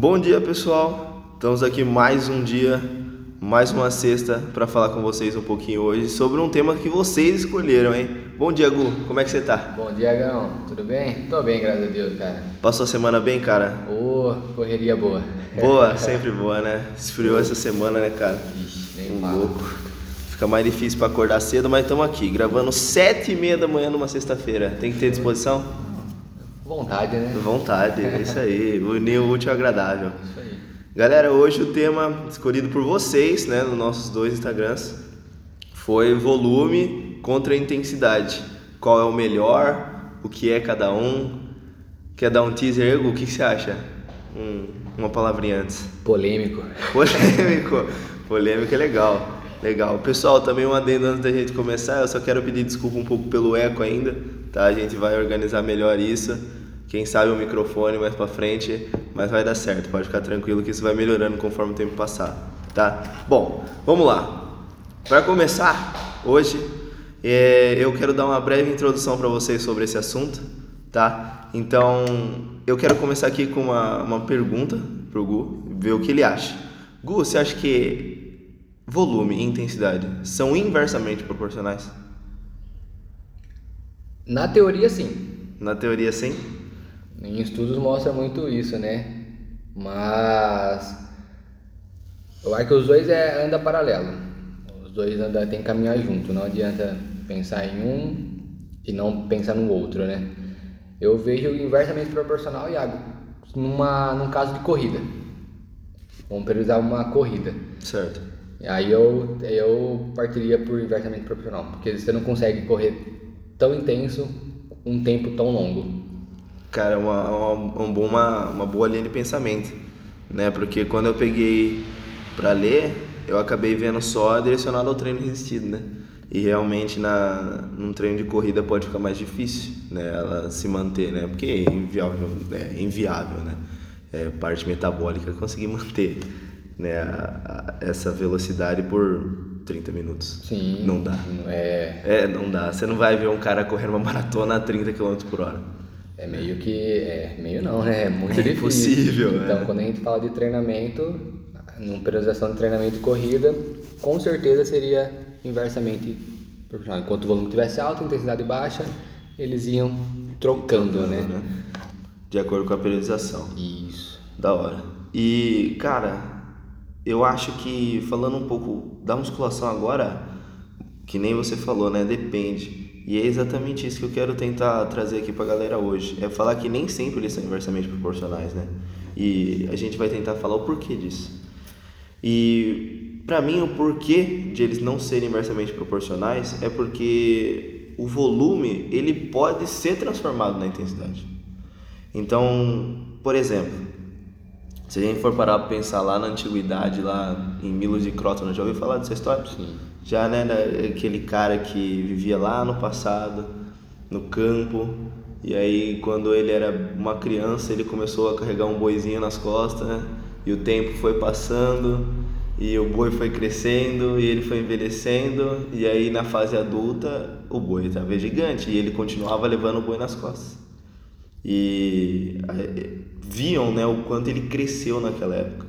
Bom dia, pessoal. Estamos aqui mais um dia, mais uma sexta para falar com vocês um pouquinho hoje sobre um tema que vocês escolheram, hein? Bom dia, Gu. Como é que você tá? Bom dia, Gão. Tudo bem? Tô bem, graças a Deus, cara. Passou a semana bem, cara? Ô, correria boa. Boa, sempre boa, né? Esfriou essa semana, né, cara? Ixi, nem Um fala. louco. Fica mais difícil para acordar cedo, mas estamos aqui, gravando sete e meia da manhã numa sexta-feira. Tem que ter disposição? Vontade, né? Vontade, é isso aí. Unir o útil ao agradável. Isso aí. Galera, hoje o tema escolhido por vocês, né, nos nossos dois Instagrams, foi volume contra intensidade. Qual é o melhor? O que é cada um? Quer dar um teaser, Ego? O que que você acha? Um- uma palavrinha antes. Polêmico. Polêmico. Polêmico é legal. Legal. Pessoal, também um adendo antes da gente começar, eu só quero pedir desculpa um pouco pelo eco ainda, tá? A gente vai organizar melhor isso. Quem sabe o microfone mais pra frente, mas vai dar certo. Pode ficar tranquilo que isso vai melhorando conforme o tempo passar, tá? Bom, vamos lá. Para começar, hoje é, eu quero dar uma breve introdução para vocês sobre esse assunto, tá? Então, eu quero começar aqui com uma, uma pergunta pro Gu, ver o que ele acha. Gu, você acha que volume e intensidade são inversamente proporcionais? Na teoria, sim. Na teoria, sim? Em estudos mostra muito isso, né? Mas eu acho que os dois é, anda paralelo. Os dois anda, tem que caminhar junto. Não adianta pensar em um e não pensar no outro, né? Eu vejo inversamente proporcional, Iago, numa, num caso de corrida. Vamos priorizar uma corrida. Certo. Aí eu, eu partiria por inversamente proporcional, porque você não consegue correr tão intenso um tempo tão longo. Cara, é uma, uma, um bom- uma, uma boa linha de pensamento, né? Porque quando eu peguei pra ler, eu acabei vendo só direcionado ao treino resistido, né? E realmente na, num treino de corrida pode ficar mais difícil, né? Ela se manter, né? Porque é inviável, é inviável, né? É, parte metabólica conseguir manter né? a- a- essa velocidade por 30 minutos. Sim. Não dá. É, É, não dá. Você não vai ver um cara correndo uma maratona a 30 km por hora. É meio que. É, meio não, né? É muito É difícil. impossível, Então, é. quando a gente fala de treinamento, numa periodização de treinamento de corrida, com certeza seria inversamente proporcional. Enquanto o volume tivesse alto, intensidade baixa, eles iam trocando, né? né? De acordo com a periodização. Isso. Da hora. E, cara, eu acho que falando um pouco da musculação agora, que nem você falou, né? Depende. E é exatamente isso que eu quero tentar trazer aqui pra galera hoje. É falar que nem sempre eles são inversamente proporcionais, né? E a gente vai tentar falar o porquê disso. E pra mim o porquê de eles não serem inversamente proporcionais é porque o volume ele pode ser transformado na intensidade. Então, por exemplo, se a gente for parar para pensar lá na antiguidade, lá em Milos de Crótona, já ouviu falar dessa história? Sim. Já, né, da- aquele cara que vivia lá no passado, no campo, e aí quando ele era uma criança, ele começou a carregar um boizinho nas costas, né? E o tempo foi passando, e o boi foi crescendo, e ele foi envelhecendo, e aí na fase adulta, o boi estava gigante, e ele continuava levando o boi nas costas e viam né, o quanto ele cresceu naquela época.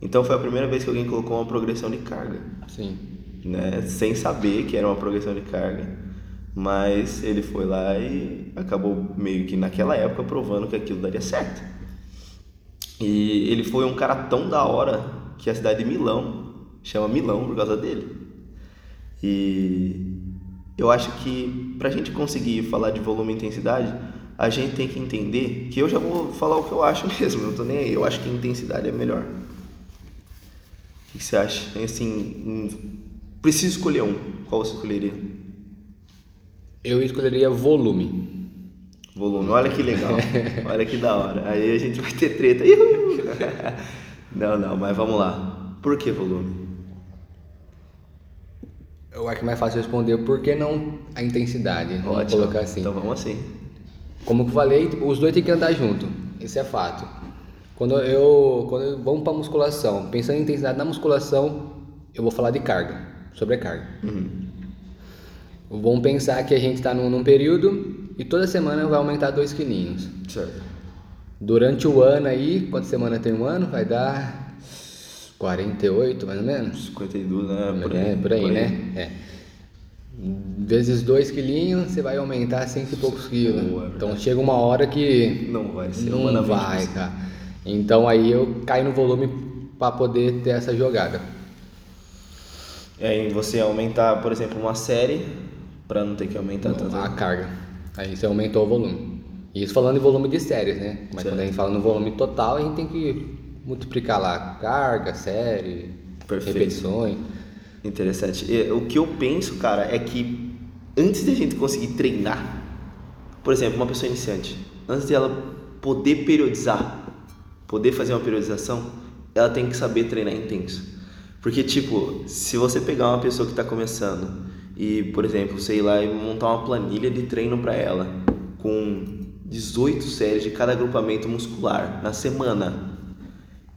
Então foi a primeira vez que alguém colocou uma progressão de carga, Sim. Né, sem saber que era uma progressão de carga, mas ele foi lá e acabou meio que naquela época provando que aquilo daria certo. E ele foi um cara tão da hora que a cidade de Milão chama Milão por causa dele. E eu acho que pra gente conseguir falar de volume e intensidade, a gente tem que entender que eu já vou falar o que eu acho mesmo, não tô nem aí. Eu acho que a intensidade é melhor. O que você acha? Assim, preciso escolher um. Qual você escolheria? Eu escolheria volume. Volume. Olha que legal. Olha que da hora. Aí a gente vai ter treta. Não, não, mas vamos lá. Por que volume? Eu acho mais fácil responder por que não a intensidade. Vamos Ótimo. colocar assim. Então vamos assim. Como eu falei, os dois têm que andar junto. Esse é fato. Quando eu, quando eu vamos para musculação, pensando em intensidade na musculação, eu vou falar de carga, sobrecarga. Vamos pensar que a gente está num, num período e toda semana vai aumentar 2 quilinhos. Certo. Durante o ano aí, quantas semanas tem um ano? Vai dar 48, mais ou menos? 52, né? Por aí, é, por aí, né? É. Vezes 2 quilinhos, você vai aumentar 100 e poucos quilos. Boa, então chega uma hora que Não vai ser não vai, cara. Então aí eu caio no volume para poder ter essa jogada. É, em você aumentar, por exemplo, uma série, pra não ter que aumentar tanto. a carga. Aí você aumentou o volume. Isso falando em volume de séries, né? Mas Certo. quando a gente fala no volume total, a gente tem que multiplicar lá carga, série, Perfeito. repetições. Interessante. O que eu penso, cara, é que antes de a gente conseguir treinar, por exemplo, uma pessoa iniciante, antes de ela poder periodizar, poder fazer uma periodização, ela tem que saber treinar intenso. Porque, tipo, se você pegar uma pessoa que está começando e, por exemplo, sei lá, e montar uma planilha de treino para ela com 18 séries de cada agrupamento muscular na semana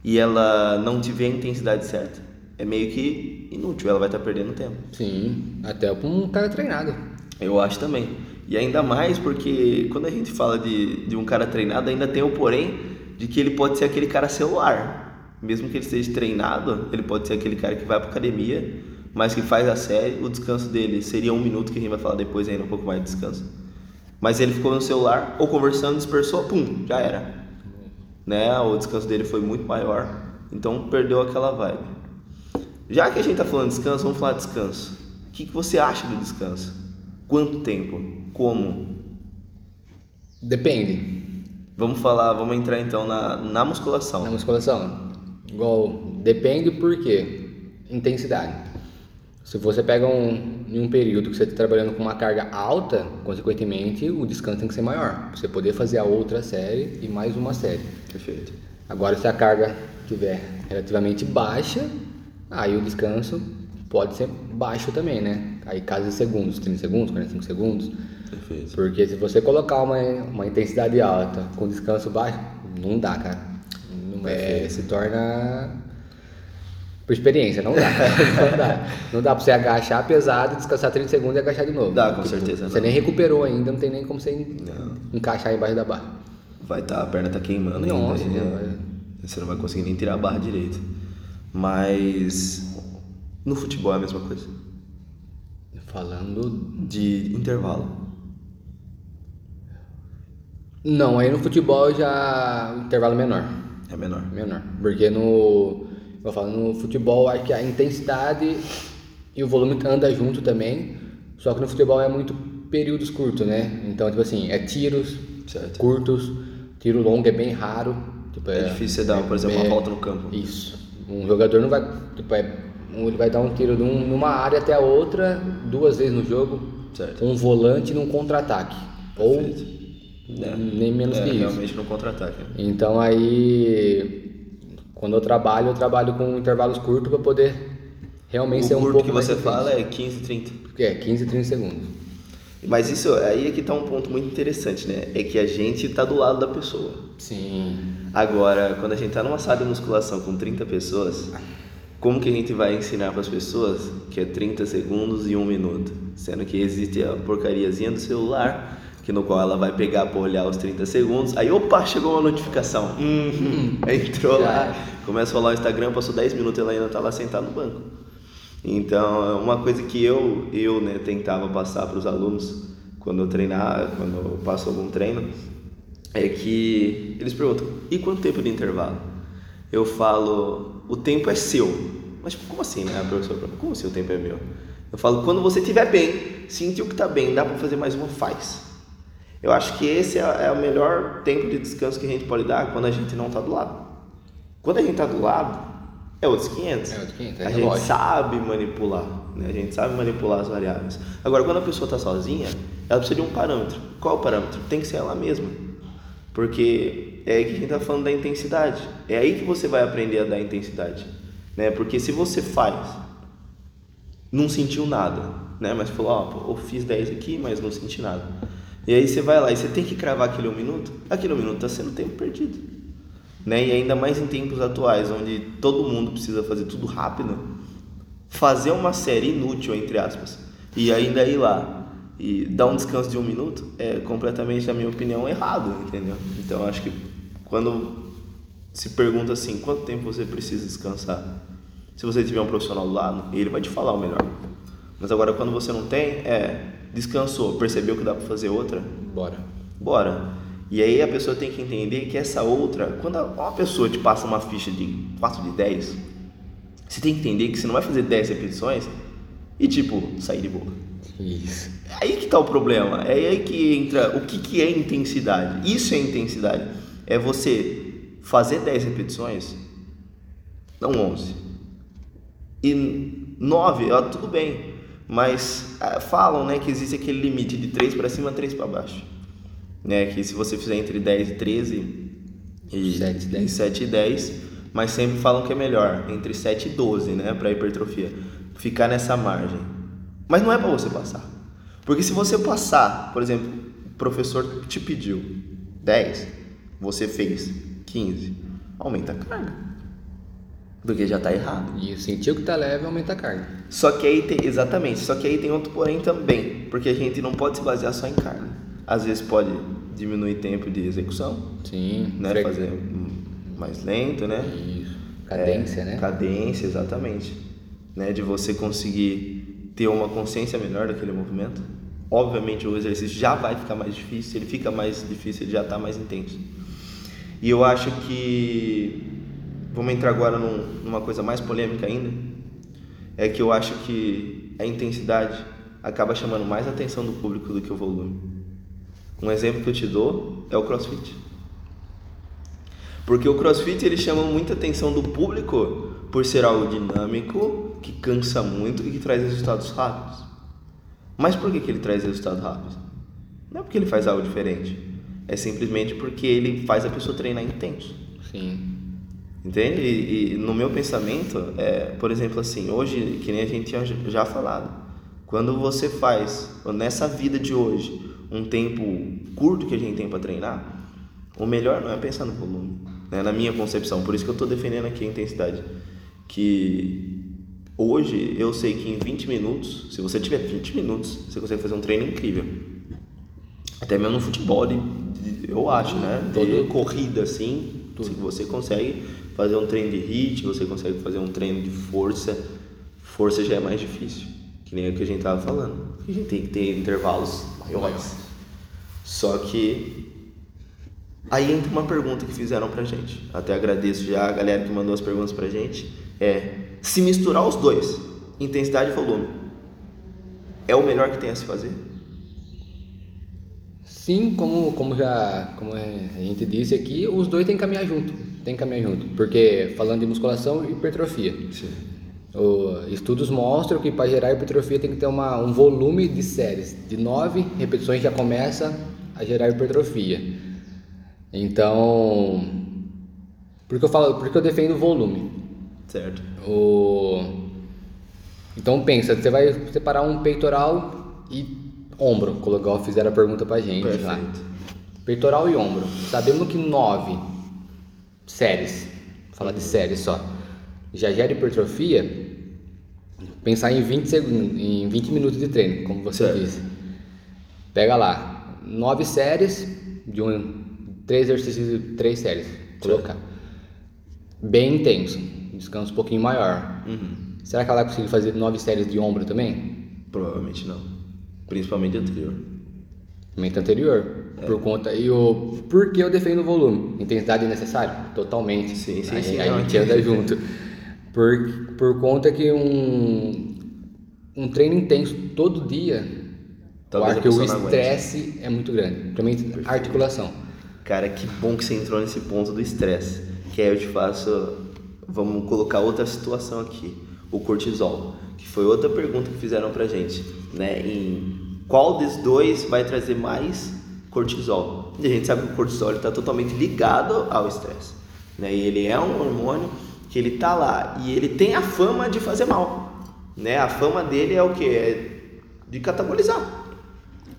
e ela não tiver a intensidade certa, é meio que inútil, ela vai estar perdendo tempo. Sim, até pra um cara treinado. Eu acho também. E ainda mais porque quando a gente fala de, de um cara treinado, ainda tem o porém de que ele pode ser aquele cara celular. Mesmo que ele esteja treinado, ele pode ser aquele cara que vai pra academia, mas que faz a série, o descanso dele seria um minuto, que a gente vai falar depois ainda um pouco mais de descanso. Mas ele ficou no celular, ou conversando, dispersou, pum, já era. Né? O descanso dele foi muito maior, então perdeu aquela vibe. Já que a gente tá falando de descanso, vamos falar de descanso. O que, que você acha do descanso? Quanto tempo? Como? Depende. Vamos falar, vamos entrar então na, na musculação. Na musculação. Igual, depende por quê? Intensidade. Se você pega um, em um período que você está trabalhando com uma carga alta, consequentemente o descanso tem que ser maior. Pra você poder fazer a outra série e mais uma série. Perfeito. Agora, se a carga estiver relativamente baixa, aí o descanso pode ser baixo também, né? Aí casa de segundos, 30 segundos, 45 segundos. Perfeito. Porque se você colocar uma, uma intensidade alta com descanso baixo, não dá, cara. Não é, se torna por experiência, não dá. não dá. Não dá pra você agachar pesado, descansar 30 segundos e agachar de novo. Dá, com certeza Você não. nem recuperou ainda, não tem nem como você Não. encaixar embaixo da barra. Vai estar, a perna tá queimando Nossa, ainda. E Você não vai conseguir nem tirar a barra direito. Mas no futebol é a mesma coisa. Falando. De intervalo. Não, aí no futebol já. intervalo menor. É menor. Menor. Porque no. Eu falo, no futebol acho que a intensidade e o volume anda junto também. Só que no futebol é muito períodos curtos, né? Então, tipo assim, é tiros Certo. curtos, tiro longo é bem raro. Tipo, É difícil você dar, por exemplo, uma é- volta no campo. Isso. Um jogador não vai. Tipo, é, um- ele vai dar um tiro de um- numa área até a outra duas vezes no jogo. Certo. Um volante num contra-ataque. Ou É. nem menos É, que isso. realmente no contra-ataque. né? Então aí, quando eu trabalho, eu trabalho com intervalos curtos para poder realmente ser O um curto pouco que mais você eficiente. fala é 15, 30. Porque é 15, 30 segundos. Mas isso aí é que tá um ponto muito interessante, né? É que a gente tá do lado da pessoa. Sim. Agora, quando a gente tá numa sala de musculação com 30 pessoas, como que a gente vai ensinar para as pessoas que é 30 segundos e 1 minuto? Sendo que existe a porcariazinha do celular, que no qual ela vai pegar para olhar os 30 segundos, aí opa, chegou uma notificação. Hum, entrou lá, começa a rolar o Instagram, passou 10 minutos ela ainda tá lá sentada no banco. Então, é uma coisa que eu, eu né, tentava passar para os alunos quando eu treinar, quando eu passo algum treino, é que eles perguntam: e quanto tempo de intervalo? Eu falo: o tempo é seu. Mas como assim, né? A professora pergunta: como assim o tempo é meu? Eu falo: quando você estiver bem, sentiu que está bem, dá para fazer mais uma, faz. Eu acho que esse é, é o melhor tempo de descanso que a gente pode dar quando a gente não está do lado. Quando a gente está do lado, é outros 500. É outros 500, é a gente relógio. sabe manipular, né? A gente sabe manipular as variáveis. Agora, quando a pessoa está sozinha, ela precisa de um parâmetro. Qual o parâmetro? Tem que ser ela mesma. Porque é aí que a gente está falando da intensidade. É aí que você vai aprender a dar intensidade. Né? Porque se você faz, não sentiu nada, né? Mas falou, ó, pô, eu fiz 10 aqui, mas não senti nada. E aí você vai lá e você tem que cravar aquele um minuto, aquele um minuto está sendo tempo perdido. Né? E ainda mais em tempos atuais, onde todo mundo precisa fazer tudo rápido, fazer uma série inútil, entre aspas, e ainda ir lá e dar um descanso de um minuto é completamente, na minha opinião, errado, entendeu? Então acho que quando se pergunta assim, quanto tempo você precisa descansar? Se você tiver um profissional do lado, ele vai te falar o melhor. Mas agora quando você não tem, é, descansou, percebeu que dá para fazer outra? Bora. Bora. E aí a pessoa tem que entender que essa outra, quando uma pessoa te passa uma ficha de 4 de 10, você tem que entender que você não vai fazer 10 repetições e tipo, sair de boa. Isso. É aí que tá o problema. É aí que entra o que, que é intensidade. Isso é intensidade. É você fazer 10 repetições, não 11. E 9, ó, tudo bem. Mas ah, falam né, que existe aquele limite de 3 para cima, 3 para baixo. Né, que se você fizer entre 10 e 13 e 7 e 10. e 7 e 10, mas sempre falam que é melhor entre 7 e 12, né, para hipertrofia. Ficar nessa margem. Mas não é para você passar. Porque se você passar, por exemplo, o professor te pediu 10, você fez 15, aumenta a carga. Porque já está errado. E sentiu que tá leve, aumenta a carga. Só que aí tem, exatamente, só que aí tem outro porém também, porque a gente não pode se basear só em carga. Às vezes pode diminuir tempo de execução, Sim. né, fazer mais lento, né? Isso. Cadência, É, né? Cadência, exatamente. Né, de você conseguir ter uma consciência melhor daquele movimento. Obviamente o exercício já vai ficar mais difícil, ele fica mais difícil, ele já está mais intenso. E eu acho que vamos entrar agora num- numa coisa mais polêmica ainda, é que eu acho que a intensidade acaba chamando mais atenção do público do que o volume. Um exemplo que eu te dou é o CrossFit. Porque o CrossFit ele chama muita atenção do público por ser algo dinâmico, que cansa muito e que traz resultados rápidos. Mas por que, que ele traz resultados rápidos? Não é porque ele faz algo diferente. É simplesmente porque ele faz a pessoa treinar intenso. Sim. Entende? E, e no meu pensamento, é, por exemplo, assim, hoje, que nem a gente tinha já falado, quando você faz, nessa vida de hoje, um tempo curto que a gente tem para treinar, o melhor não é pensar no volume, né? na minha concepção. Por isso que eu estou defendendo aqui a intensidade. Que hoje eu sei que em 20 minutos, se você tiver 20 minutos, você consegue fazer um treino incrível. Até mesmo no futebol, de, de- eu acho, né? De Todo- corrida assim, se você consegue fazer um treino de hit, você consegue fazer um treino de força. Força já é mais difícil, que nem o que a gente tava falando. A gente tem que ter intervalos maiores. Só que aí entra uma pergunta que fizeram pra gente. Até agradeço já a galera que mandou as perguntas pra gente. É se misturar os dois, intensidade e volume, é o melhor que tem a se fazer? Sim, como, como já como a gente disse aqui, os dois têm que caminhar junto. Tem que caminhar junto. Porque falando de musculação e hipertrofia. Sim. O, estudos mostram que para gerar hipertrofia tem que ter uma, um volume de séries. De nove repetições já começa a gerar hipertrofia. Então, por que eu falo, por que eu defendo o volume? Certo. O... Então pensa, você vai separar um peitoral e ombro, igual fizeram a pergunta pra gente lá. Perfeito. Peitoral e ombro. Sabemos que nove séries, falar de séries só, já gera hipertrofia, pensar em 20, segundos, em 20 minutos de treino, como você Certo. disse. Pega lá, nove séries de um, três exercícios, três séries, colocar. Bem intenso, descanso um pouquinho maior. Uhum. Será que ela vai conseguir fazer nove séries de ombro também? Provavelmente não. Principalmente anterior. Momento anterior. É. Por conta. E o. Por que eu defendo o volume? Intensidade necessária? Totalmente. Sim, sim, a, sim, A não, gente anda junto. Por, por conta que um. Um treino intenso todo dia. Talvez eu a acho que o estresse é muito grande. Principalmente a articulação. Cara, que bom que você entrou nesse ponto do estresse. Que aí eu te faço. Vamos colocar outra situação aqui. O cortisol. Que foi outra pergunta que fizeram pra gente. Né? Em qual dos dois vai trazer mais cortisol? E a gente sabe que o cortisol está totalmente ligado ao estresse. Né? E ele é um hormônio que ele tá lá. E ele tem a fama de fazer mal. Né? A fama dele é o que? É de catabolizar.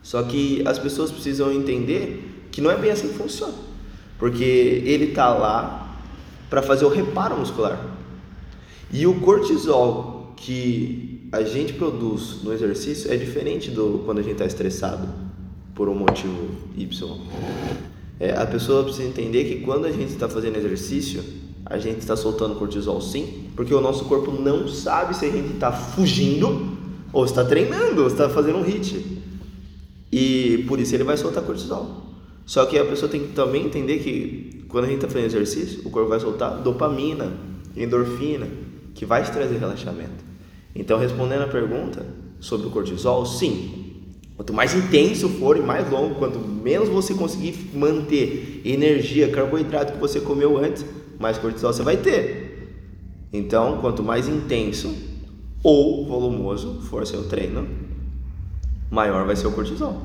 Só que as pessoas precisam entender que não é bem assim que funciona. Porque ele tá lá para fazer o reparo muscular. E o cortisol que a gente produz no exercício é diferente do quando a gente está estressado por um motivo Y. É, a pessoa precisa entender que quando a gente está fazendo exercício, a gente está soltando cortisol sim, porque o nosso corpo não sabe se a gente está fugindo ou está treinando, ou está fazendo um hit. E por isso ele vai soltar cortisol. Só que a pessoa tem que também entender que quando a gente está fazendo exercício, o corpo vai soltar dopamina, endorfina, que vai te trazer relaxamento. Então, respondendo a pergunta sobre o cortisol, sim. Quanto mais intenso for e mais longo, quanto menos você conseguir manter energia, carboidrato que você comeu antes, mais cortisol você vai ter. Então, quanto mais intenso ou volumoso for seu treino, maior vai ser o cortisol.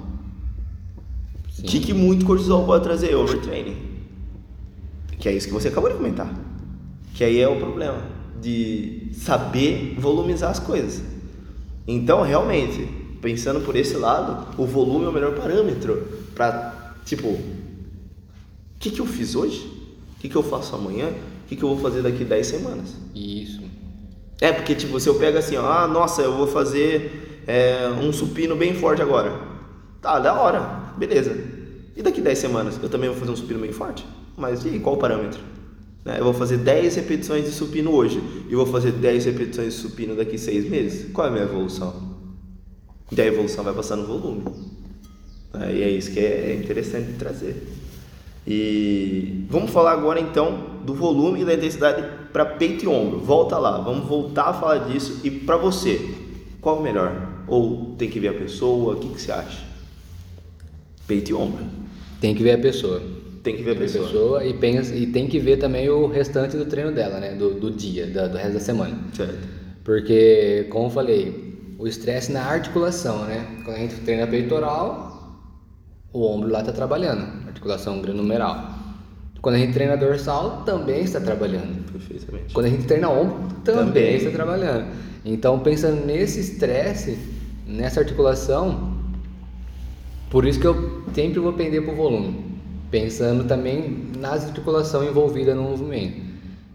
O que, que muito cortisol pode trazer? Overtraining. Que é isso que você acabou de comentar. Que aí é o problema de saber volumizar as coisas. Então, realmente, pensando por esse lado, o volume é o melhor parâmetro para, tipo, o que, que eu fiz hoje? O que, que eu faço amanhã? O que, que eu vou fazer daqui 10 semanas? Isso. É, porque tipo, se eu pego assim, ó, ah, nossa, eu vou fazer é, um supino bem forte agora. Tá, da hora, beleza. E daqui 10 semanas eu também vou fazer um supino bem forte? Mas e aí, qual o parâmetro? Né? Eu vou fazer 10 repetições de supino hoje e vou fazer 10 repetições de supino daqui 6 meses? Qual é a minha evolução? E a evolução vai passar no volume. É, e é isso que é interessante de trazer. E vamos falar agora então do volume e da intensidade para peito e ombro. Volta lá, vamos voltar a falar disso. E para você, qual o melhor? Ou tem que ver a pessoa? O que, que você acha? Peito e ombro. Tem que ver a pessoa. Tem que ver a pessoa. pessoa e, pensa, e tem que ver também o restante do treino dela, né? Do, do dia, da- do resto da semana. Certo. Porque, como eu falei, o estresse na articulação, né? Quando a gente treina peitoral, o ombro lá está trabalhando, articulação granumeral. Quando a gente treina dorsal, também está trabalhando. Perfeitamente. Quando a gente treina ombro, também, Também. está trabalhando. Então, pensando nesse estresse, nessa articulação, por isso que eu sempre vou pender para o volume. Pensando também nas articulações envolvidas no movimento.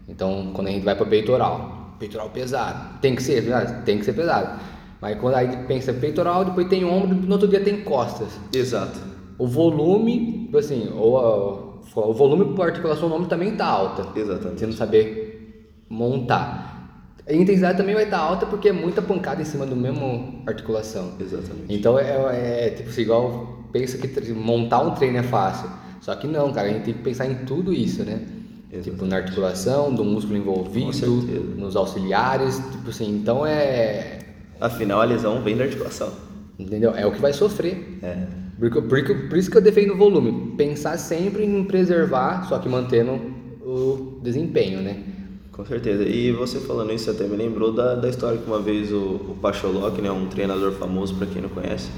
Então, quando a gente vai para peitoral, peitoral pesado, tem que ser pesado? Tem que ser pesado. Mas quando a gente pensa peitoral, depois tem ombro, no outro dia tem costas. Exato. O volume, tipo assim, ou a- o volume por articulação do ombro também está alta. Exatamente. Você não saber montar. A intensidade também vai estar alta porque é muita pancada em cima do mesmo articulação. Exatamente. Então é, é tipo assim, igual pensa que montar um treino é fácil. Só que não, cara, a gente tem que pensar em tudo isso, né? Exatamente. Tipo, na articulação, do músculo envolvido, nos auxiliares, tipo assim, então é. Afinal, a lesão vem da articulação. Entendeu? É o que vai sofrer. É. Porque, porque, por isso que eu defendo o volume. Pensar sempre em preservar, só que mantendo o desempenho, né? Com certeza. E você falando isso até me lembrou da, da história que uma vez o, o Pacholok, né, um treinador famoso para quem não conhece,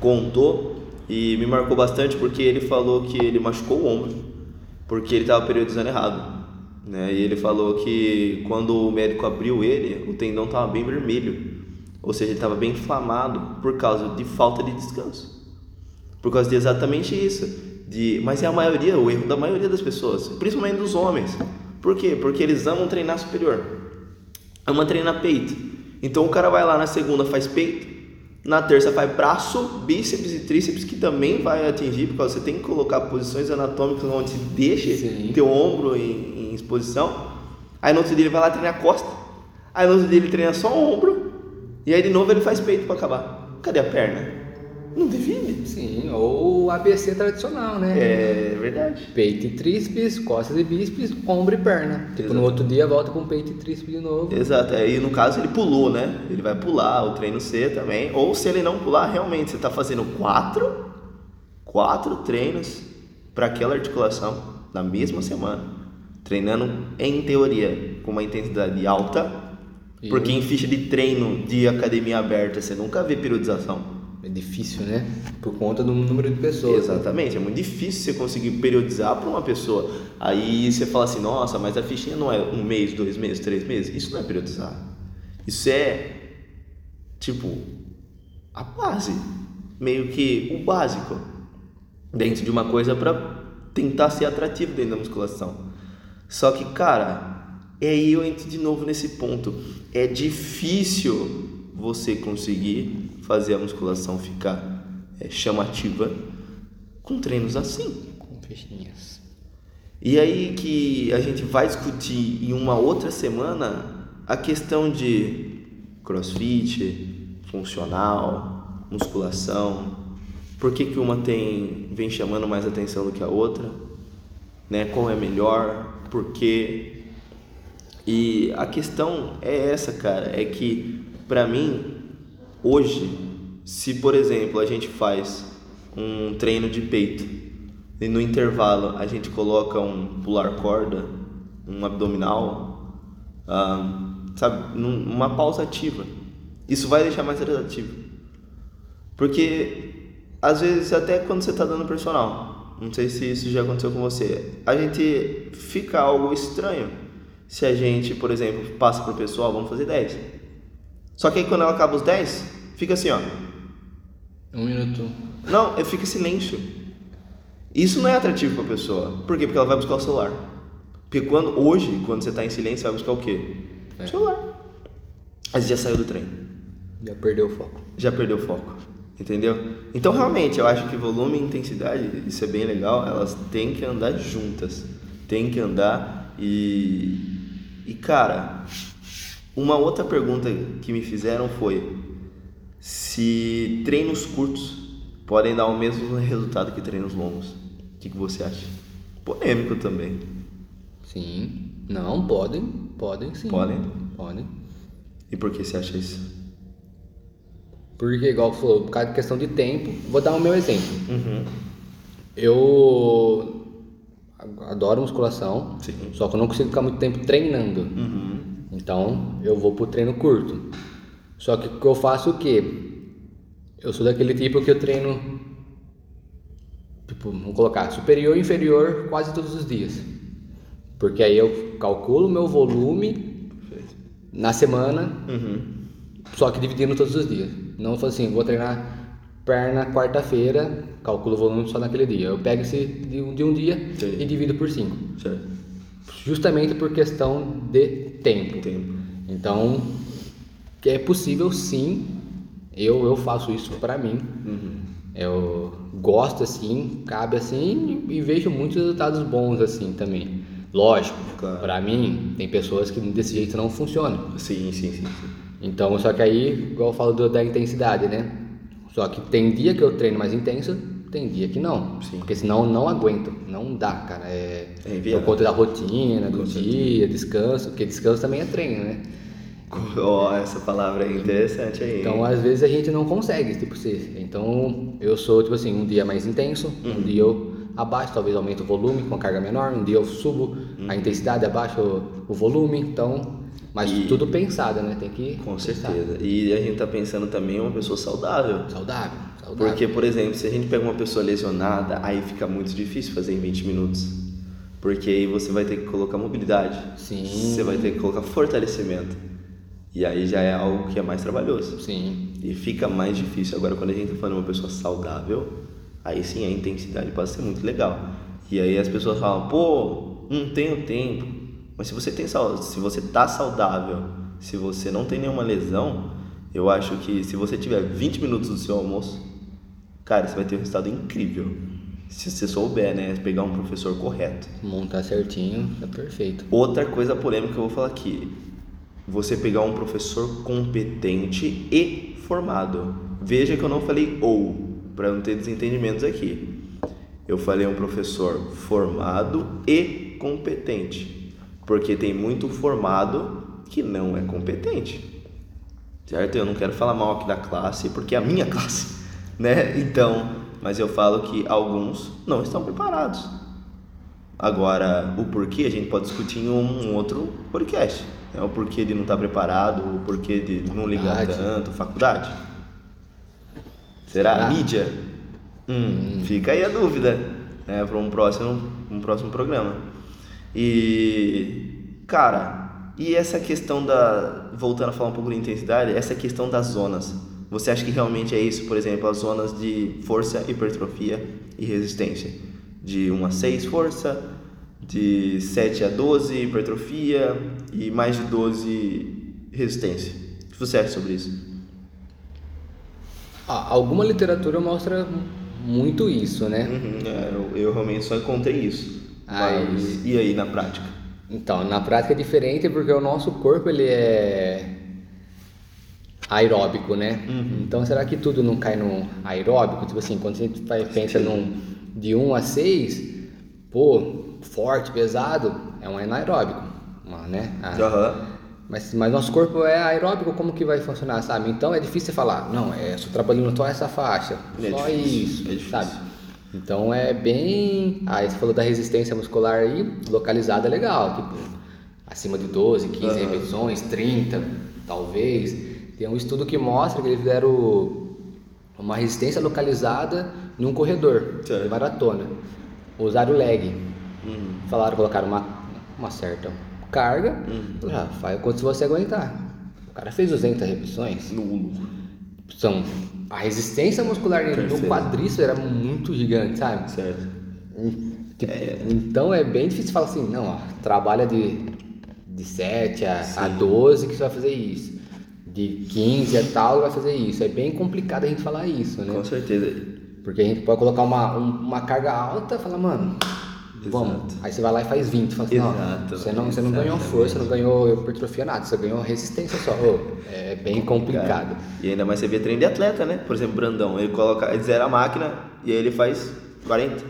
contou e me marcou bastante porque ele falou que ele machucou o ombro porque ele estava periodizando errado. Né? E ele falou que quando o médico abriu ele, o tendão estava bem vermelho. Ou seja, ele estava bem inflamado por causa de falta de descanso. Por causa de exatamente isso. De, mas é a maioria, o erro da maioria das pessoas, principalmente dos homens. Por quê? Porque eles amam treinar superior. Amam treinar peito. Então o cara vai lá na segunda faz peito, na terça faz braço, bíceps e tríceps que também vai atingir, porque você tem que colocar posições anatômicas onde deixe Sim. teu ombro em, em exposição. Aí no outro dia ele vai lá treinar costa. Aí no outro dia ele treina só o ombro. E aí de novo ele faz peito para acabar. Cadê a perna? Não divide. Sim, ou ABC tradicional, né? É verdade. Peito e tríceps, costas e bíceps, ombro e perna. Tipo, Exato. no outro dia volta com peito e tríceps de novo. Exato, aí no caso ele pulou, né? Ele vai pular o treino C também. Ou se ele não pular, realmente você está fazendo quatro, quatro treinos para aquela articulação na mesma semana. Treinando em teoria com uma intensidade alta. E- Porque em ficha de treino de academia aberta você nunca vê periodização. É difícil, né? Por conta do número de pessoas. Exatamente, é muito difícil você conseguir periodizar para uma pessoa. Aí você fala assim, nossa, mas a fichinha não é um mês, dois meses, três meses. Isso não é periodizar. Isso é, tipo, a base. Meio que o básico. Dentro de uma coisa para tentar ser atrativo dentro da musculação. Só que, cara, é aí eu entro de novo nesse ponto. É difícil você conseguir fazer a musculação ficar é, chamativa com treinos assim. Fichinhas. E aí que a gente vai discutir em uma outra semana a questão de crossfit, funcional, musculação, por que, que uma tem vem chamando mais atenção do que a outra, né? Qual é melhor, por quê? E a questão é essa, cara, é que para mim hoje, se por exemplo a gente faz um treino de peito e no intervalo a gente coloca um pular corda, um abdominal, um, sabe, uma pausa ativa. Isso vai deixar mais atrativo. Porque às vezes até quando você está dando personal, não sei se isso já aconteceu com você, a gente fica algo estranho se a gente, por exemplo, passa para o pessoal, vamos fazer 10. Só que aí quando ela acaba os 10, fica assim, ó. Um minuto. Não, fica silêncio. Isso não é atrativo para a pessoa. Por quê? Porque ela vai buscar o celular. Porque quando, hoje, quando você está em silêncio, você vai buscar o quê? É. O celular. Mas já saiu do trem. Já perdeu o foco. Já perdeu o foco. Entendeu? Então, realmente, eu acho que volume e intensidade, isso é bem legal, elas têm que andar juntas. Tem que andar e. E, cara, uma outra pergunta que me fizeram foi se treinos curtos podem dar o mesmo resultado que treinos longos. O que, que você acha? Polêmico também. Sim. Não, podem. Podem sim. Podem? Podem. E por que você acha isso? Porque, igual falou, por causa de questão de tempo. Vou dar o meu exemplo. Uhum. Eu adoro musculação, Sim. só que eu não consigo ficar muito tempo treinando. Uhum. Então, eu vou pro treino curto. Só que eu faço o quê? Eu sou daquele tipo que eu treino tipo, vamos colocar superior e inferior quase todos os dias. Porque aí eu calculo meu volume na semana, Uhum. só que dividindo todos os dias. Não falo assim, vou treinar perna quarta-feira, calculo o volume só naquele dia. Eu pego esse de um, de um dia Sim. e divido por 5. Certo. Justamente por questão de tempo. Tempo. Então, que é possível sim. Eu, eu faço isso pra mim. Uhum. Eu gosto assim, cabe assim e, e vejo muitos resultados bons assim também. Lógico, Claro. pra mim tem pessoas que desse jeito não funcionam. Sim, sim, sim, sim. Então, só que aí, igual eu falo do- da intensidade, né? Só que tem dia que eu treino mais intenso, tem dia que não. Sim. Porque senão eu não aguento, não dá, cara. É, É por conta da rotina, do dia, descanso, porque descanso também é treino, né? Ó, essa palavra é interessante aí. Então, às vezes a gente não consegue, tipo, ser. Então, eu sou, tipo assim, um dia mais intenso, Uhum. um dia eu abaixo, talvez aumento o volume com a carga menor, um dia eu subo Uhum. a intensidade, abaixo o, o volume, então... Mas E- tudo pensado, né? Tem que Com pensar. certeza. E a gente tá pensando também em uma pessoa saudável. Saudável, saudável. Porque, por exemplo, se a gente pega uma pessoa lesionada, aí fica muito difícil fazer em 20 minutos. Porque aí você vai ter que colocar mobilidade. Sim. Você vai ter que colocar fortalecimento. E aí já é algo que é mais trabalhoso. Sim, E fica mais difícil. Agora, quando a gente tá falando de uma pessoa saudável, aí sim a intensidade pode ser muito legal. E aí as pessoas falam, pô, não tenho tempo. Mas se você tem se você tá saudável, se você não tem nenhuma lesão, eu acho que se você tiver 20 minutos do seu almoço, cara, você vai ter um resultado incrível. Se você souber, né, pegar um professor correto. montar certinho, é perfeito. Outra coisa polêmica que eu vou falar aqui. Você pegar um professor competente e formado. Veja que eu não falei ou, para não ter desentendimentos aqui. Eu falei um professor formado e competente. Porque tem muito formado que não é competente. Certo? Eu não quero falar mal aqui da classe, porque é a minha classe, né? Então, mas eu falo que alguns não estão preparados. Agora, o porquê a gente pode discutir em um outro podcast. É o porquê de não estar preparado, o porquê de não ligar tanto, faculdade. Será? Será? Mídia? Hum, Fica aí a dúvida, né, para um próximo, um próximo programa. E, cara, e essa questão da. Voltando a falar um pouco de intensidade, essa questão das zonas. Você acha que realmente é isso? Por exemplo, as zonas de força, hipertrofia e resistência. De 1 a 6 força, de 7 a 12 hipertrofia e mais de 12 resistência. O que você acha sobre isso? Ah, alguma literatura mostra muito isso, né? Uhum, é, eu, eu realmente só encontrei isso. Aí- Mas, e aí, na prática? Então, na prática é diferente porque o nosso corpo ele é aeróbico, né? Então, será que tudo não cai no aeróbico? Tipo assim, quando a gente pensa num de 1 a 6, pô, forte, pesado, é um anaeróbico, né? A- Aham. Mas, mas nosso corpo é aeróbico, como que vai funcionar, sabe? Então é difícil falar, não, é só trabalhando só essa faixa, É só difícil, isso, é difícil. sabe? Então é bem. Aí você falou da resistência muscular aí, localizada é legal, tipo, acima de 12, 15 Aham. repetições, 30, talvez. Tem um estudo que mostra que eles fizeram uma resistência localizada num corredor Certo. de maratona. Usaram o leg. Uhum. Falaram, colocaram uma, uma certa carga, falaram, ah, faz quanto você aguentar. O cara fez 200 repetições. Nulo. São, a resistência muscular dele no quadríceps era muito gigante, sabe? Certo. Tipo, Então é bem difícil falar assim, não, ó, trabalha de, de 7 a, a 12 que você vai fazer isso. De 15 a tal vai fazer isso. É bem complicado a gente falar isso, né? Com certeza. Porque a gente pode colocar uma, um- uma carga alta e falar, mano, vamos. Aí você vai lá e faz 20. Fala assim, não, Exato, você não, você não ganhou força, não ganhou hipertrofia, nada. Você ganhou resistência só. É bem complicado. E ainda mais você vê treino de atleta, né? Por exemplo, Brandão, ele coloca, ele zera a máquina e aí ele faz 40.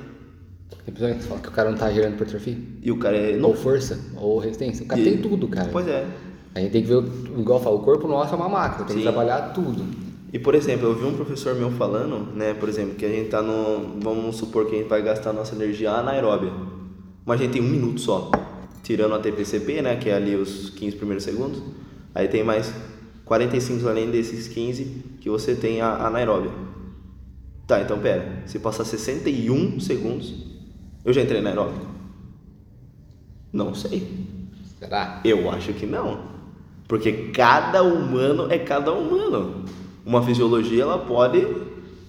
Tem que fala que o cara não tá gerando hipertrofia. E o cara é Ou força, ou resistência. O cara E- tem tudo, cara. Pois é. A gente tem que ver, igual eu falo, o corpo nosso é uma máquina, tem Sim. que trabalhar tudo. E por exemplo, eu vi um professor meu falando, né, por exemplo, que a gente tá no. Vamos supor que a gente vai gastar nossa energia anaeróbia. Mas a gente tem um minuto só. Tirando a TPCP, né, que é ali os 15 primeiros segundos. Aí tem mais 45 além desses 15 que você tem a anaeróbia. Tá, então pera. Se passar 61 segundos, eu já entrei na aeróbica? Não sei. Será? Eu acho que não. Porque cada humano é cada humano. Uma fisiologia ela pode.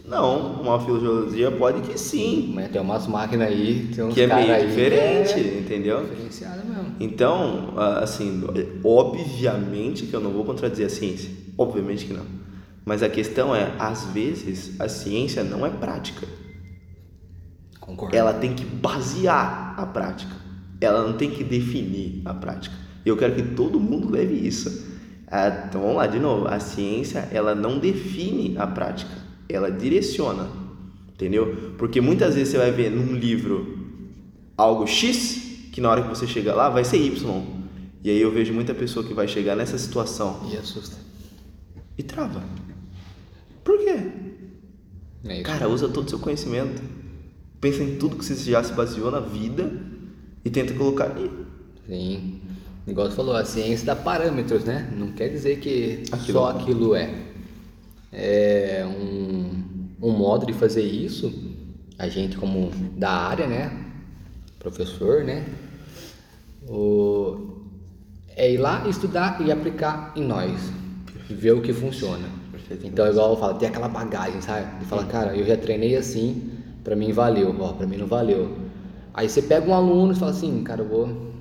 Não, uma fisiologia pode que sim. Mas tem umas máquinas aí, tem uns Que é meio diferente, é entendeu? diferenciado mesmo. Então, assim, obviamente que eu não vou contradizer a ciência. Obviamente que não. Mas a questão é, às vezes, a ciência não é prática. Concordo. ela tem que basear a prática. Ela não tem que definir a prática. E eu quero que todo mundo leve isso. Ah, então vamos lá de novo. A ciência ela não define a prática, ela direciona, entendeu? Porque muitas vezes você vai ver num livro algo X que na hora que você chega lá vai ser Y. E aí eu vejo muita pessoa que vai chegar nessa situação E assusta. e trava. Por quê? É. Cara, usa todo o seu conhecimento. Pensa em tudo que você já se baseou na vida e tenta colocar ali. Sim. Igual você falou, a ciência dá parâmetros, né? Não quer dizer que Aquilo só aquilo é. É um, um modo de fazer isso, a gente como da área, né? Professor, né? O, é ir lá estudar e aplicar em nós. Ver o que funciona. Então, igual eu falo, tem aquela bagagem, sabe? De falar, cara, eu já treinei assim, pra mim valeu, ó, pra mim não valeu. Aí você pega um aluno e fala assim, cara, eu vou,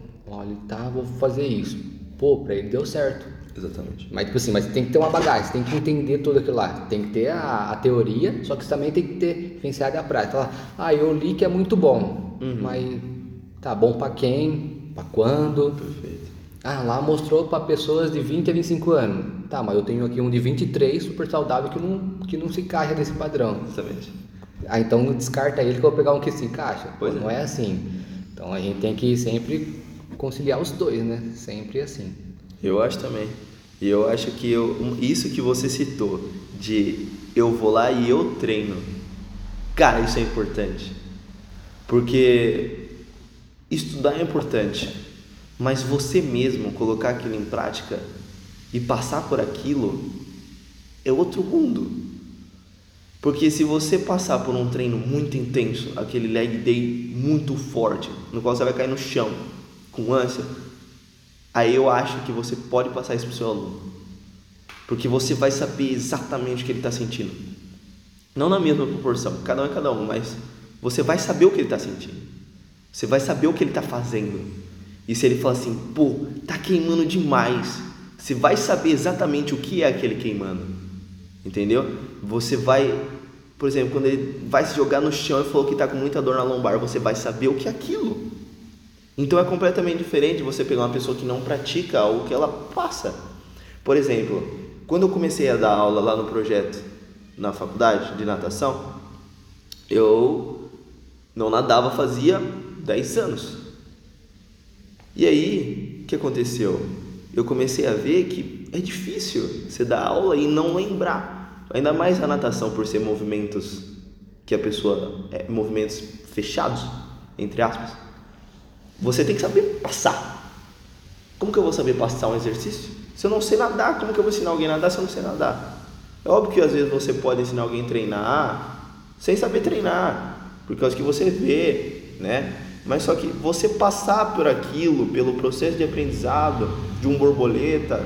olha, tá, vou fazer isso. Pô, pra ele deu certo. Exatamente. Mas, tipo assim, mas tem que ter uma bagagem, você tem que entender tudo aquilo lá. Tem que ter a, a teoria, só que você também tem que ter vivenciado a prática. Falar, ah, eu li que é muito bom, mas tá bom pra quem? Pra quando? Perfeito. Ah, lá mostrou para pessoas de 20 a 25 anos. Tá, mas eu tenho aqui um de 23, super saudável, que não, que não se encaixa nesse padrão. Exatamente. Ah, então descarta ele que eu vou pegar um que se encaixa. Pois não é. é assim. Então a gente tem que sempre conciliar os dois, né? Sempre assim. Eu acho também. E eu acho que eu, isso que você citou, de eu vou lá e eu treino, cara, isso é importante. Porque estudar é importante, mas você mesmo colocar aquilo em prática e passar por aquilo é outro mundo. Porque se você passar por um treino muito intenso, aquele leg day muito forte, no qual você vai cair no chão com ânsia, aí eu acho que você pode passar isso pro seu aluno. Porque você vai saber exatamente o que ele está sentindo. Não na mesma proporção, cada um é cada um, mas você vai saber o que ele está sentindo. Você vai saber o que ele está fazendo. E se ele falar assim, pô, tá queimando demais, você vai saber exatamente o que é aquele queimando. Entendeu? Você vai. Por exemplo, quando ele vai se jogar no chão e falou que está com muita dor na lombar, você vai saber o que é aquilo. Então é completamente diferente você pegar uma pessoa que não pratica algo que ela passa. Por exemplo, quando eu comecei a dar aula lá no projeto na faculdade de natação, eu não nadava fazia 10 anos. E aí, o que aconteceu? Eu comecei a ver que é difícil você dar aula e não lembrar. Ainda mais a natação por ser movimentos que a pessoa é movimentos fechados, entre aspas. Você tem que saber passar. Como que eu vou saber passar um exercício? Se eu não sei nadar, como que eu vou ensinar alguém a nadar se eu não sei nadar? É óbvio que às vezes você pode ensinar alguém a treinar sem saber treinar, por causa que você vê, né? Mas só que você passar por aquilo, pelo processo de aprendizado de um borboleta,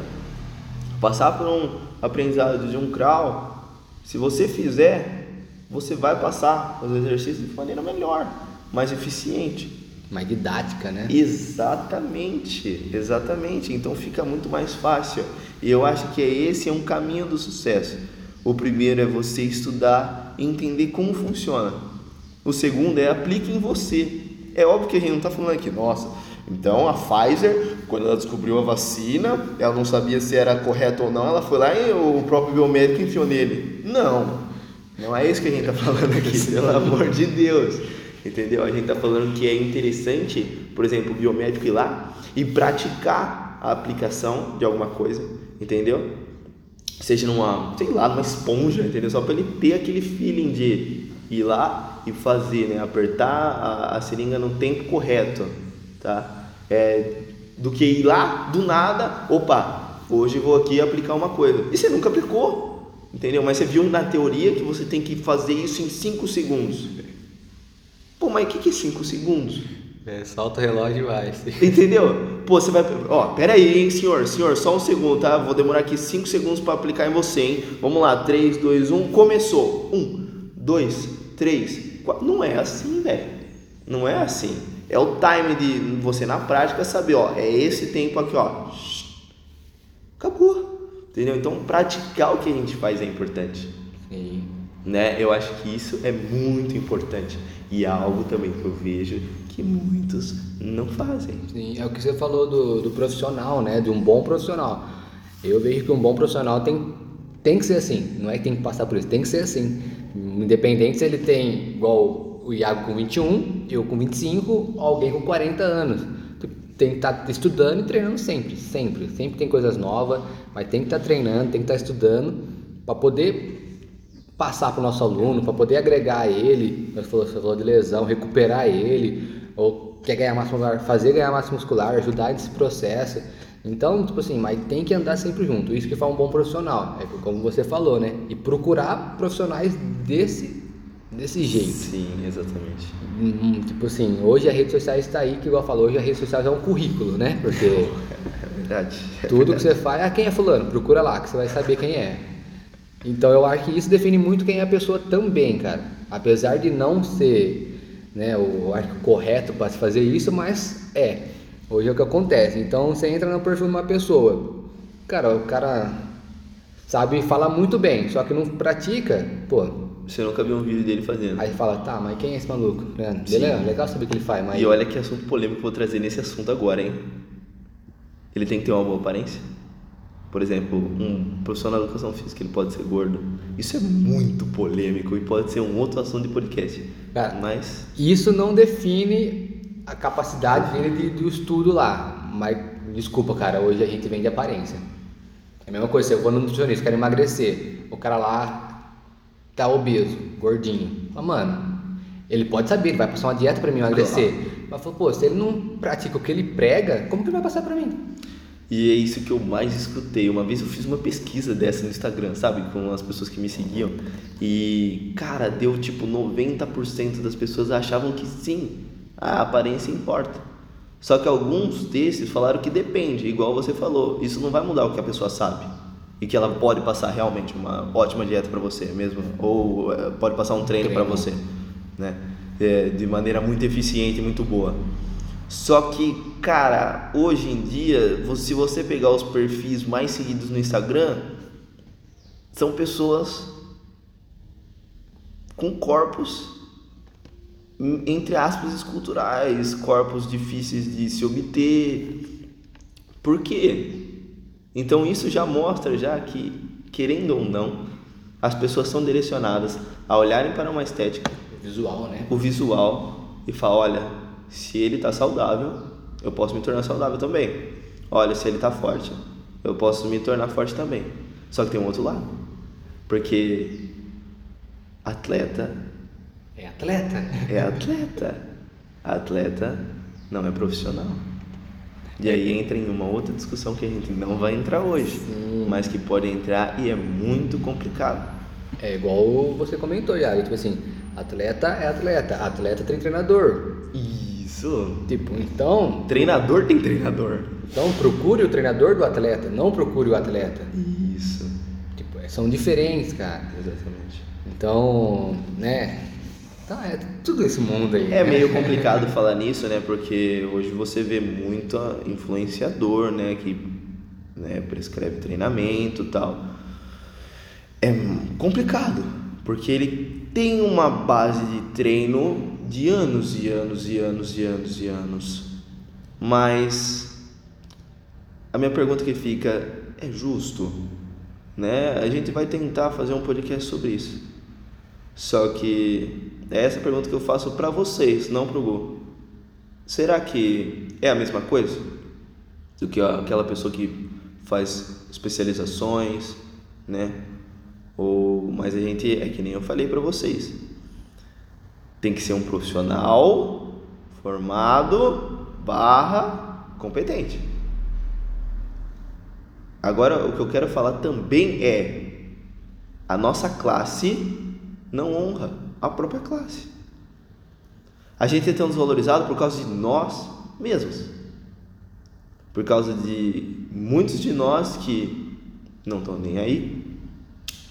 passar por um aprendizado de um crawl, se você fizer, você vai passar os exercícios de maneira melhor, mais eficiente. Mais didática, né? Exatamente, exatamente. Então fica muito mais fácil. E eu acho que esse é um caminho do sucesso. O primeiro é você estudar e entender como funciona. O segundo é aplique em você. É óbvio que a gente não está falando aqui, nossa, então a Pfizer, quando ela descobriu a vacina, ela não sabia se era correto ou não, ela foi lá e o próprio biomédico enfiou nele. Não, não é isso que a gente está falando aqui, pelo amor de Deus. Entendeu? A gente está falando que é interessante, por exemplo, o biomédico ir lá e praticar a aplicação de alguma coisa, entendeu? Seja numa, sei lá, numa esponja, entendeu? Só para ele ter aquele feeling de ir lá e fazer, né? Apertar a, a seringa no tempo correto, tá? É, do que ir lá do nada, opa, hoje vou aqui aplicar uma coisa. E você nunca aplicou, entendeu? Mas você viu na teoria que você tem que fazer isso em 5 segundos. Pô, mas o que, que é 5 segundos? É, solta o relógio e vai. Entendeu? Pô, você vai. Ó, pera aí, hein, senhor. Senhor, só um segundo, tá? Vou demorar aqui 5 segundos para aplicar em você, hein? Vamos lá, 3, 2, 1, começou. 1, 2, 3, 4. Não é assim, velho. Não é assim. É o time de você na prática saber, ó, é esse tempo aqui, ó. Acabou. Entendeu? Então, praticar o que a gente faz é importante. Sim. Né? Eu acho que isso é muito importante. E é algo também que eu vejo que muitos não fazem. Sim, é o que você falou do, do profissional, né? De um bom profissional. Eu vejo que um bom profissional tem, tem que ser assim. Não é que tem que passar por isso, tem que ser assim. Independente se ele tem, igual o Iago com 21, eu com 25, alguém com 40 anos. Tem que estar estudando e treinando sempre, sempre. Sempre tem coisas novas, mas tem que estar treinando, tem que estar estudando para poder passar para o nosso aluno, para poder agregar ele, você falou, você falou de lesão, recuperar ele, ou quer ganhar massa muscular, fazer ganhar massa muscular, ajudar nesse processo. Então, tipo assim, mas tem que andar sempre junto. Isso que faz um bom profissional, é como você falou, né? E procurar profissionais desse, desse jeito. Sim, exatamente. Hum, Tipo assim, hoje a rede social está aí, que igual falou, hoje a rede social é um currículo, né? Porque É verdade. é tudo que verdade. você faz, ah, quem é fulano? Procura lá, que você vai saber quem é. Então eu acho que isso define muito quem é a pessoa também, cara. Apesar de não ser, né, eu acho que o correto para se fazer isso, mas é. Hoje é o que acontece. Então você entra no perfil de uma pessoa, cara, o cara sabe falar muito bem, só que não pratica, pô. Você nunca viu um vídeo dele fazendo. Aí fala, tá, mas quem é esse maluco? Beleza, legal saber o que ele faz, mas E olha que assunto polêmico que eu vou trazer nesse assunto agora, hein? Ele tem que ter uma boa aparência. Por exemplo, um profissional de educação física, ele pode ser gordo. Isso é muito polêmico e pode ser um outro assunto de podcast. Cara, Mas Isso não define a capacidade dele de, do estudo lá. Mas, desculpa, cara, hoje a gente vende aparência. É a mesma coisa, se eu vou no nutricionista, quero emagrecer. O cara lá tá obeso, gordinho. Mas, mano, ele pode saber, ele vai passar uma dieta pra mim emagrecer. Mas, falou, pô, se ele não pratica o que ele prega, como que ele vai passar pra mim? E é isso que eu mais escutei. Uma vez eu fiz uma pesquisa dessa no Instagram, sabe? Com as pessoas que me seguiam. E, cara, deu tipo 90% das pessoas achavam que sim, a aparência importa. Só que alguns desses falaram que depende, igual você falou. Isso não vai mudar o que a pessoa sabe. E que ela pode passar realmente uma ótima dieta para você mesmo. Ou eh, pode passar um treino para Treino. você, né? É, de maneira muito eficiente e muito boa. Só que, cara, hoje em dia, se você pegar os perfis mais seguidos no Instagram, são pessoas com corpos entre aspas esculturais, corpos difíceis de se obter. Por quê? Então isso já mostra já que, querendo ou não, as pessoas são direcionadas a olharem para uma estética, o visual, né? O visual e falar, olha, se ele está saudável, eu posso me tornar saudável também. Olha, se ele está forte, eu posso me tornar forte também. Só que tem um outro lado. Porque atleta é atleta? É atleta. Atleta não é profissional. E aí entra em uma outra discussão que a gente não vai entrar hoje, Sim. mas que pode entrar e é muito complicado. É igual você comentou já, tipo assim, atleta é atleta, atleta tem treinador. Isso. Tipo, então. Treinador tem treinador. Então procure o treinador do atleta, não procure o atleta. Isso. Tipo, são diferentes, cara. Exatamente. Então, né? Então é tudo esse mundo aí. É né? meio complicado falar nisso, né? Porque hoje você vê muito influenciador, né? Que né, prescreve treinamento e tal. É complicado, porque ele tem uma base de treino de anos e anos e anos e anos e anos. Mas a minha pergunta que fica é justo, né? A gente vai tentar fazer um podcast sobre isso. Só que é essa pergunta que eu faço para vocês, não para o Gu. Será que é a mesma coisa do que aquela pessoa que faz especializações, né? Ou mas a gente é que nem eu falei para vocês. Tem que ser um profissional formado barra competente. Agora o que eu quero falar também é a nossa classe não honra a própria classe. A gente é tão desvalorizado por causa de nós mesmos. Por causa de muitos de nós que não estão nem aí,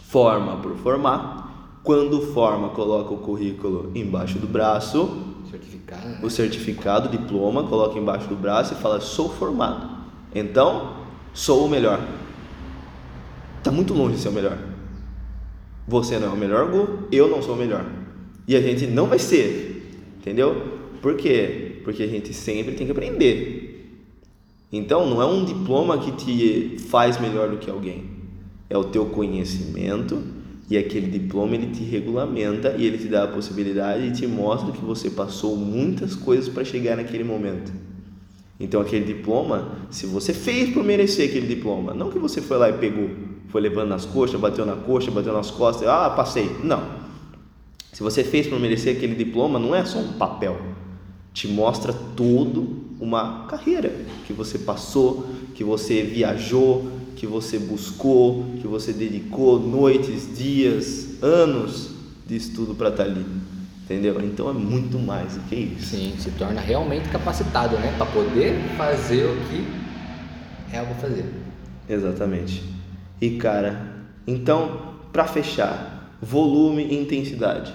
forma por formar, quando forma, coloca o currículo embaixo do braço, certificado, né? o certificado, o diploma, coloca embaixo do braço e fala: sou formado. Então, sou o melhor. Está muito longe de ser o melhor. Você não é o melhor Gu, eu não sou o melhor. E a gente não vai ser, entendeu? Por quê? Porque a gente sempre tem que aprender. Então, não é um diploma que te faz melhor do que alguém. É o teu conhecimento e aquele diploma ele te regulamenta e ele te dá a possibilidade e te mostra que você passou muitas coisas para chegar naquele momento. Então aquele diploma, se você fez por merecer aquele diploma, não que você foi lá e pegou, foi levando nas coxas, bateu na coxa, bateu nas costas, ah, passei. Não. Se você fez por merecer aquele diploma, não é só um papel. Te mostra tudo uma carreira que você passou, que você viajou, que você buscou, que você dedicou noites, dias, anos de estudo para estar tá ali. Entendeu? Então é muito mais do que isso. Sim, se torna realmente capacitado, né? Para poder fazer o que é algo fazer. Exatamente. E cara, então, para fechar, volume e intensidade.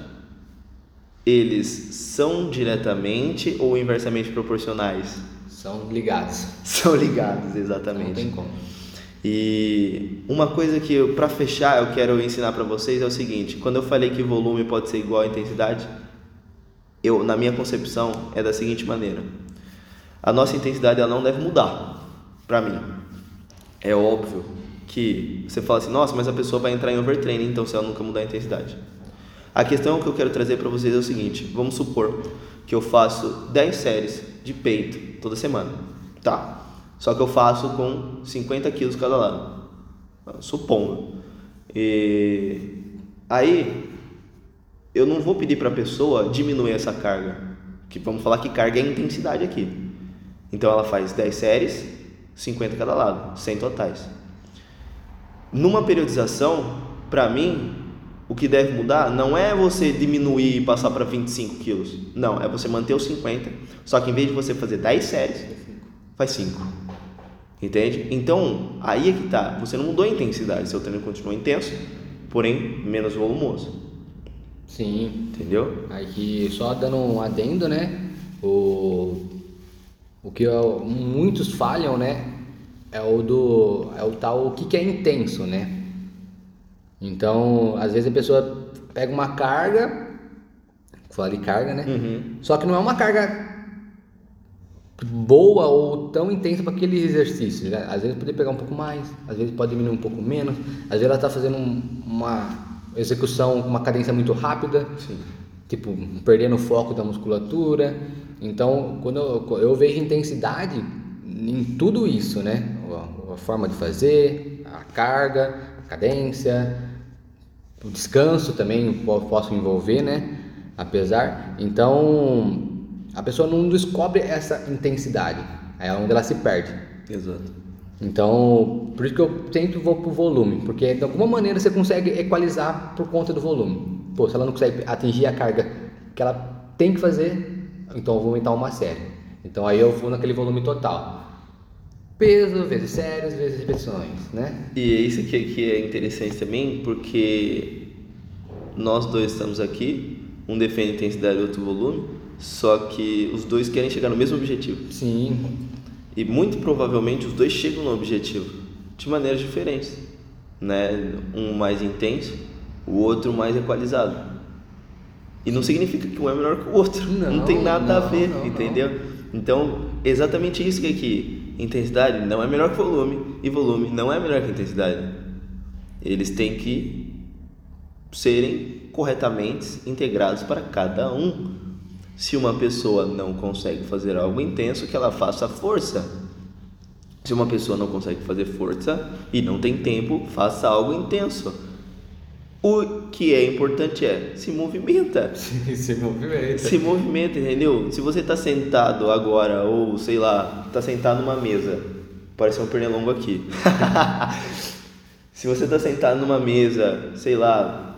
Eles são diretamente ou inversamente proporcionais? São ligados. São ligados, exatamente. Não tem como. E uma coisa que para fechar eu quero ensinar para vocês é o seguinte: quando eu falei que volume pode ser igual a intensidade, eu na minha concepção é da seguinte maneira: a nossa intensidade ela não deve mudar. Para mim, é óbvio que você fala assim, nossa, mas a pessoa vai entrar em overtraining, então se ela nunca mudar a intensidade. A questão que eu quero trazer para vocês é o seguinte: vamos supor que eu faço 10 séries de peito toda semana, tá? Só que eu faço com 50 quilos cada lado, supondo. E aí eu não vou pedir para a pessoa diminuir essa carga, que vamos falar que carga é intensidade aqui. Então ela faz 10 séries, 50 cada lado, 100 totais. Numa periodização, para mim, o que deve mudar não é você diminuir e passar para 25 quilos. Não, é você manter os 50. Só que em vez de você fazer 10 séries, faz 5. Entende? Então, aí é que tá. Você não mudou a intensidade. Seu treino continua intenso, porém menos volumoso. Sim. Entendeu? Aí só dando um adendo, né? O, o que eu, muitos falham, né? é o do é o tal o que, que é intenso, né? Então, às vezes a pessoa pega uma carga, fala de carga, né? Uhum. Só que não é uma carga boa ou tão intensa para aquele exercício. Né? Às vezes pode pegar um pouco mais, às vezes pode diminuir um pouco menos, às vezes ela está fazendo um, uma execução com uma cadência muito rápida, Sim. tipo perdendo o foco da musculatura. Então, quando eu, eu vejo intensidade em tudo isso, né? A, a forma de fazer, a carga, a cadência, o descanso também po- posso envolver, né? Apesar, então a pessoa não descobre essa intensidade, é onde ela se perde. Exato. Então, por isso que eu sempre vou pro volume, porque de alguma maneira você consegue equalizar por conta do volume. Pô, se ela não consegue atingir a carga que ela tem que fazer, então eu vou aumentar uma série. Então aí eu vou naquele volume total. Peso vezes séries vezes repetições, né? E é isso que, que é interessante também, porque nós dois estamos aqui, um defende intensidade e outro volume, só que os dois querem chegar no mesmo objetivo. Sim, E muito provavelmente os dois chegam no objetivo de maneiras diferentes, né? Um mais intenso, o outro mais equalizado. E não significa que um é melhor que o outro. Não, Não, tem nada a não, ver, não, entendeu? Então, exatamente isso que é que intensidade não é melhor que volume e volume não é melhor que intensidade. Eles têm que serem corretamente integrados para cada um. Se uma pessoa não consegue fazer algo intenso, que ela faça força. Se uma pessoa não consegue fazer força e não tem tempo, faça algo intenso. O que é importante é se movimenta. se movimenta. Se movimenta, entendeu? Se você está sentado agora, ou sei lá, está sentado numa mesa, parece um pernilongo aqui. Se você está sentado numa mesa, sei lá,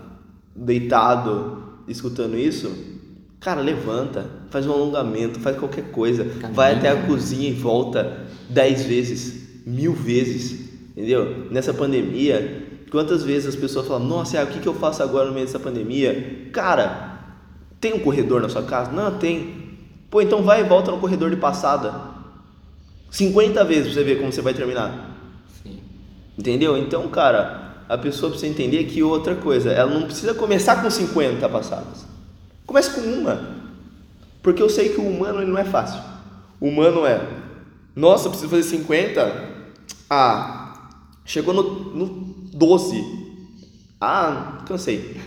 deitado, escutando isso, cara, levanta, faz um alongamento, faz qualquer coisa, vai até a cozinha e volta dez vezes, mil vezes, entendeu? Nessa pandemia, quantas vezes as pessoas falam, nossa, ah, o que, que eu faço agora no meio dessa pandemia? Cara, tem um corredor na sua casa? Não, tem. Pô, então vai e volta no corredor de passada. 50 vezes pra você ver como você vai terminar. Sim. Entendeu? Então, cara, a pessoa precisa entender que outra coisa, ela não precisa começar com 50 passadas. Comece com uma. Porque eu sei que o humano ele não é fácil. O humano é, nossa, preciso fazer 50. Ah, chegou no, no 12. Ah, cansei.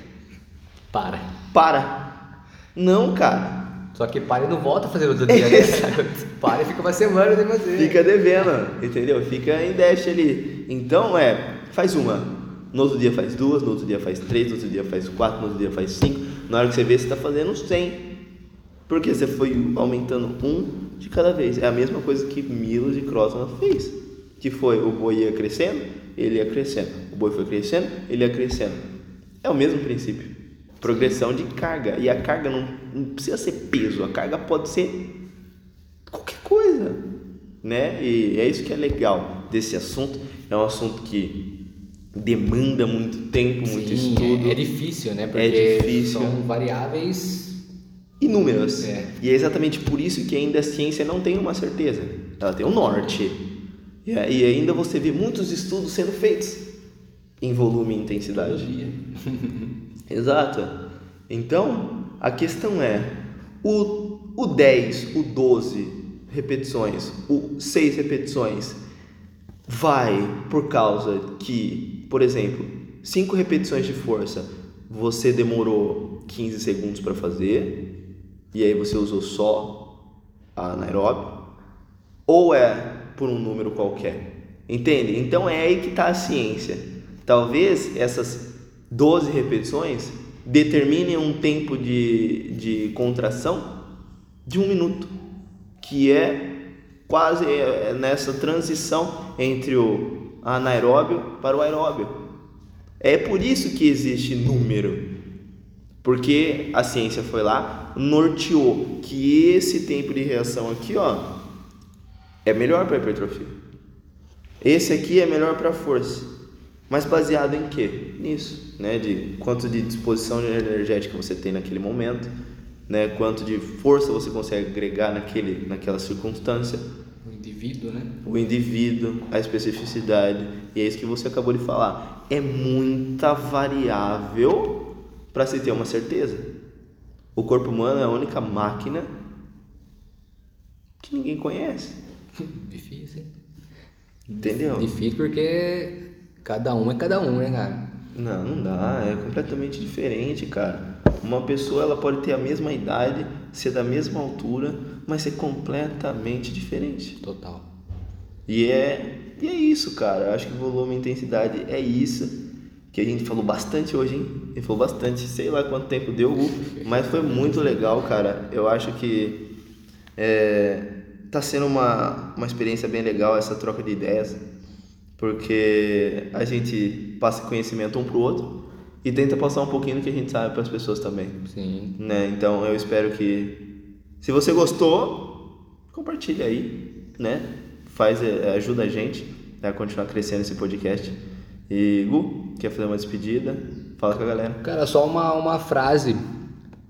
Para. Para. Não, cara. Só que para e não volta a fazer outro dia, né? para e fica uma semana sem fazer. Fica devendo, entendeu? Fica em dash ali. Então é, faz uma. No outro dia faz duas, no outro dia faz três, no outro dia faz quatro, no outro dia faz cinco. Na hora que você vê, você está fazendo 100. Porque você foi aumentando um de cada vez. É a mesma coisa que Milos e Crossman fez. Que foi, o boi ia crescendo, ele ia crescendo. O boi foi crescendo, ele ia crescendo. É o mesmo princípio. Progressão de carga. E a carga não, não precisa ser peso, a carga pode ser qualquer coisa, né? E é isso que é legal desse assunto. É um assunto que demanda muito tempo, muito Sim, estudo, É, é difícil, né? Porque É difícil. são variáveis. inúmeras. É. E é exatamente por isso que ainda a ciência não tem uma certeza. Ela tem um norte. E e ainda você vê muitos estudos sendo feitos em volume e intensidade. Exato. Então, a questão é: o, o 10, o 12 repetições, o 6 repetições, vai por causa que, por exemplo, 5 repetições de força você demorou 15 segundos para fazer e aí você usou só a anaeróbio, ou é por um número qualquer? Entende? Então é aí que está a ciência. Talvez essas 12 repetições determinem um tempo de, de contração de um minuto, que é quase é, é nessa transição entre o anaeróbio para o aeróbio. É por isso que existe número, porque a ciência foi lá, norteou que esse tempo de reação aqui, ó, é melhor para hipertrofia. Esse aqui é melhor para força. Mas baseado em quê? Nisso, né? De quanto de disposição energética você tem naquele momento, né? Quanto de força você consegue agregar naquele, naquela circunstância, indivíduo, né? o indivíduo, a especificidade. E é isso que você acabou de falar. É muita variável para se ter uma certeza. O corpo humano é a única máquina que ninguém conhece. Difícil? Entendeu? Difícil porque cada um é cada um, né, cara? Não, não dá, é completamente diferente, cara. Uma pessoa ela pode ter a mesma idade, ser da mesma altura, mas ser completamente diferente. Total. E é, e é isso, cara. Eu acho que volume e intensidade é isso. Que a gente falou bastante hoje, hein? A gente falou bastante, sei lá quanto tempo deu, mas foi muito legal, cara. Eu acho que é, tá sendo uma, uma experiência bem legal essa troca de ideias, porque a gente passa conhecimento um pro outro e tenta passar um pouquinho do que a gente sabe para as pessoas também. Sim. Né? Então eu espero que, se você gostou, compartilha aí, né? Faz, é, ajuda a gente a continuar crescendo esse podcast. E Gu, quer fazer uma despedida? Fala com a galera. Cara, só uma, uma frase.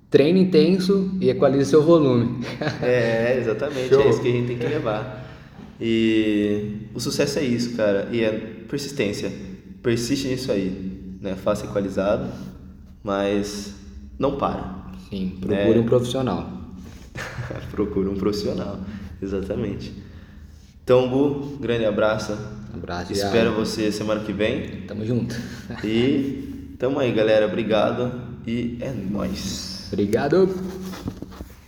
Treine intenso e equalize seu volume. É, exatamente, Show. é isso que a gente tem que levar. E o sucesso é isso, cara, e é persistência. Persiste nisso aí, né? Faça equalizado, mas não para. Sim, procure É. um profissional. Procura um profissional, exatamente. Então, Gu, grande abraço. Abraço. Espero você semana que vem. Tamo junto. E tamo aí, galera. Obrigado e é nóis. Obrigado.